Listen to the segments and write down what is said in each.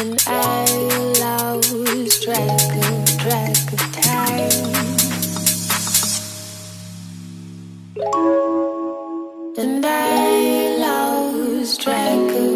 and I lost track of track of time. And I lost track of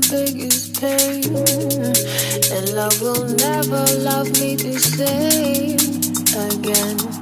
biggest pain. And love will never love me the same again.